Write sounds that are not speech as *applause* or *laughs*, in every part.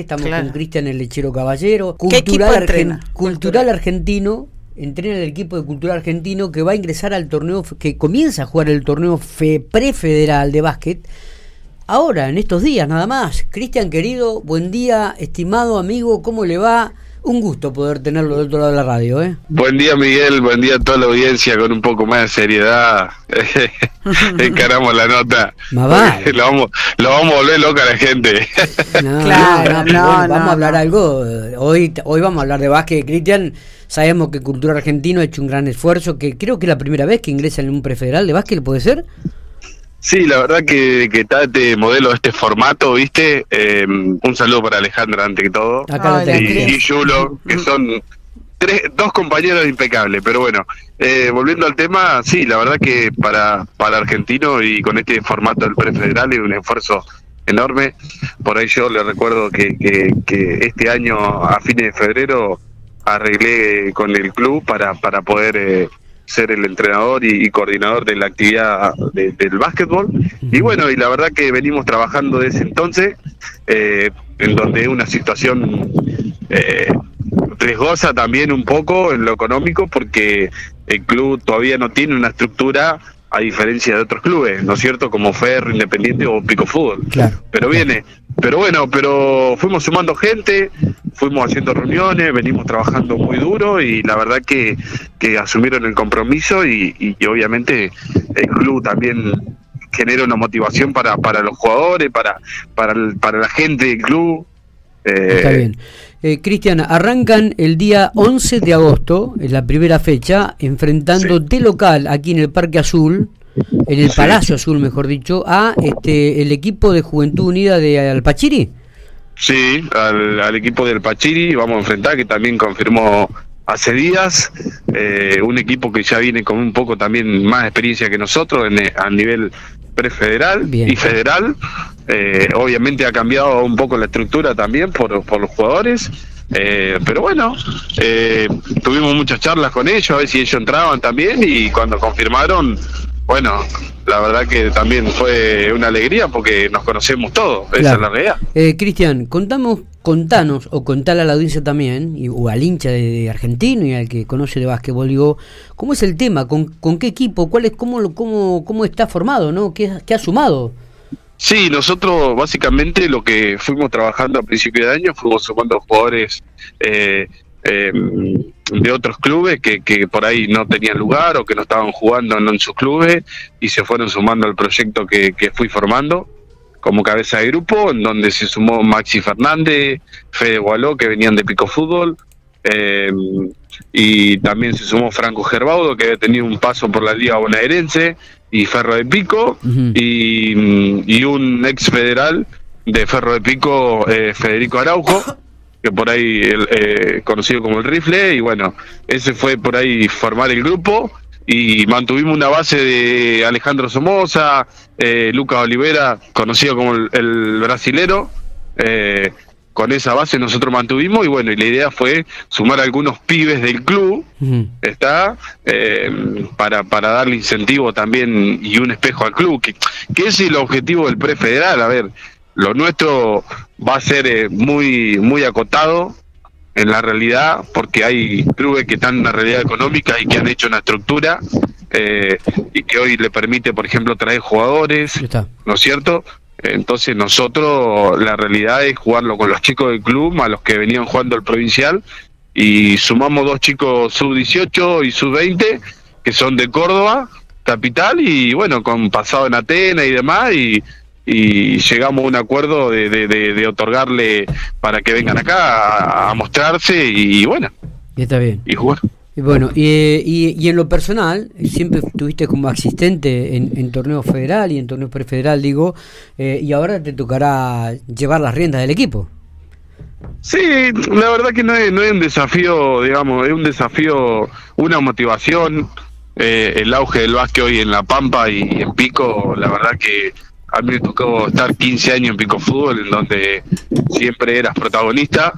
estamos con Cristian el Lechero Caballero, cultural, cultural argentino, entrena el equipo de Cultural Argentino que va a ingresar al torneo, que comienza a jugar el torneo prefederal de básquet. Ahora, en estos días nada más. Cristian querido, buen día, estimado amigo, ¿cómo le va? Un gusto poder tenerlo del otro lado de la radio, ¿eh? Buen día, Miguel. Buen día a toda la audiencia con un poco más de seriedad. *laughs* *laughs* Encaramos la nota. *laughs* Lo vamos, lo vamos a volver loca a la gente. claro, no, vamos a hablar algo. Hoy, hoy vamos a hablar de básquet. Cristian, sabemos que Cultura Argentino ha hecho un gran esfuerzo, que creo que es la primera vez que ingresa en un prefederal de básquet, ¿puede ser? Sí, la verdad que, que está este modelo, este formato, ¿viste? Eh, un saludo para Alejandra, ante que todo. y, y Yulo, que son tres, dos compañeros impecables. Pero bueno, eh, volviendo al tema, sí, la verdad que para, para Argentino y con este formato del prefederal es un esfuerzo enorme. Por ahí yo le recuerdo que, que, este año, a fines de febrero, arreglé con el club para, para poder... Eh, ser el entrenador y, coordinador de la actividad del básquetbol. Y bueno, y la verdad que venimos trabajando desde entonces, eh, en donde es una situación eh, riesgosa también un poco en lo económico, porque el club todavía no tiene una estructura a diferencia de otros clubes, ¿no es cierto? Como Ferro, Independiente o Pico Fútbol. pero viene, pero bueno, pero fuimos sumando gente, fuimos haciendo reuniones, venimos trabajando muy duro y la verdad que, que asumieron el compromiso y, obviamente el club también genera una motivación para, para los jugadores, para, para, para la gente del club. Eh, Está bien. Eh, Cristian, arrancan el día 11 de agosto, es la primera fecha, enfrentando de local aquí en el Parque Azul, en el Palacio Azul, mejor dicho, a este el equipo de Juventud Unida de Alpachiri. Sí, al, equipo del Pachiri vamos a enfrentar, que también confirmó hace días, eh, un equipo que ya viene con un poco también más experiencia que nosotros en, a nivel prefederal y federal. Eh, obviamente ha cambiado un poco la estructura también por, por los jugadores. Eh, pero bueno, eh, tuvimos muchas charlas con ellos, a ver si ellos entraban también y cuando confirmaron, bueno, la verdad que también fue una alegría porque nos conocemos todos, esa es la realidad. Cristian, contamos, contanos o contale a la audiencia también, y, o al hincha de, argentino y al que conoce de básquetbol, digo, ¿cómo es el tema? ¿Con, con qué equipo? ¿Cuál es, cómo, cómo, cómo está formado? ¿no? ¿Qué, qué ha sumado? Sí, nosotros básicamente lo que fuimos trabajando a principio de año fuimos sumando jugadores eh, em, de otros clubes que, que por ahí no tenían lugar o que no estaban jugando en sus clubes y se fueron sumando al proyecto que, que fui formando como cabeza de grupo, en donde se sumó Maxi Fernández, Fede Gualó, que venían de Pico Fútbol, em, y también se sumó Franco Gerbaudo, que había tenido un paso por la Liga Bonaerense, y Ferro de Pico, y, un ex federal de Ferro de Pico, eh, Federico Araujo, que por ahí eh, conocido como el rifle, y bueno, ese fue por ahí formar el grupo, y mantuvimos una base de Alejandro Somoza, eh, Lucas Olivera, conocido como el, brasilero, eh, con esa base nosotros mantuvimos y bueno, y la idea fue sumar algunos pibes del club, está, eh, para, para darle incentivo también y un espejo al club, que, que es el objetivo del prefederal, a ver, lo nuestro va a ser eh, muy, muy acotado en la realidad, porque hay clubes que están en la realidad económica y que han hecho una estructura eh, y que hoy le permite, por ejemplo, traer jugadores, ¿no es cierto? Entonces nosotros la realidad es jugarlo con los chicos del club, a los que venían jugando el provincial, y sumamos dos chicos sub-18 y sub-20, que son de Córdoba, capital, y bueno, con pasado en Atenas y demás, y, llegamos a un acuerdo de, de, otorgarle para que vengan acá a, mostrarse, y, bueno. Y está bien. Y jugar. Y bueno, y, y, en lo personal, siempre estuviste como asistente en, en torneo federal y en torneo prefederal, digo, eh, y ahora te tocará llevar las riendas del equipo. Sí, la verdad que no es, no es un desafío, digamos, es un desafío, una motivación. Eh, el auge del básquet hoy en La Pampa y en Pico, la verdad que a mí me tocó estar 15 años en Pico Fútbol, en donde siempre eras protagonista,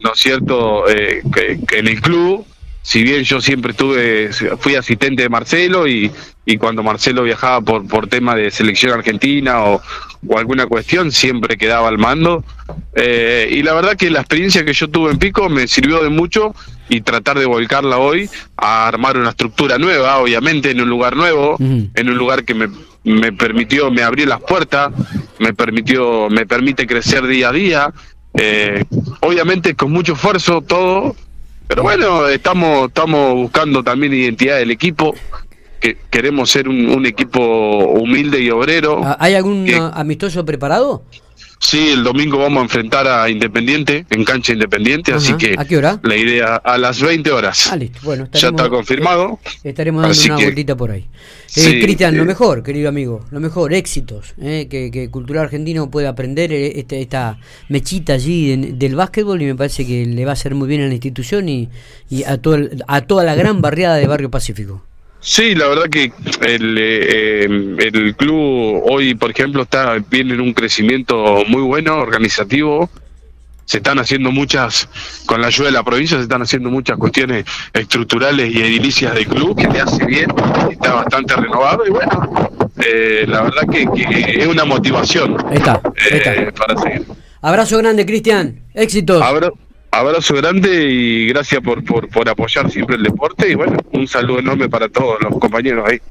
¿no es cierto?, eh, que en el club si bien yo siempre estuve, fui asistente de Marcelo y, y cuando Marcelo viajaba por, por tema de selección argentina o, o alguna cuestión, siempre quedaba al mando. Eh, y la verdad que la experiencia que yo tuve en Pico me sirvió de mucho y tratar de volcarla hoy a armar una estructura nueva, obviamente en un lugar nuevo, en un lugar que me, me permitió, me abrió las puertas, me permitió, me permite crecer día a día. Eh, obviamente con mucho esfuerzo todo, pero bueno, estamos, estamos buscando también identidad del equipo. Que queremos ser un, equipo humilde y obrero. Ah, ¿Hay algún amistoso preparado? Sí, el domingo vamos a enfrentar a Independiente, en cancha Independiente, así que ¿A qué hora? la idea a las 20 horas. Ah, listo. Bueno, ya está confirmado. Estaremos dando una vueltita por ahí. Eh, Cristian, lo mejor, querido amigo, lo mejor, éxitos, eh, que, que Cultural Argentino pueda aprender eh, este, esta mechita allí del básquetbol y me parece que le va a hacer muy bien a la institución y, y a, todo a toda la gran barriada de Barrio Pacífico. Sí, la verdad que el, eh, el club hoy, por ejemplo, está viene en un crecimiento muy bueno, organizativo. Se están haciendo muchas, con la ayuda de la provincia, se están haciendo muchas cuestiones estructurales y edilicias del club que le hace bien, está bastante renovado y bueno, eh, la verdad que, es una motivación está, eh, para seguir. Abrazo grande, Cristian. Éxitos. Abrazo grande y gracias por, por, por apoyar siempre el deporte y bueno, un saludo enorme para todos los compañeros ahí.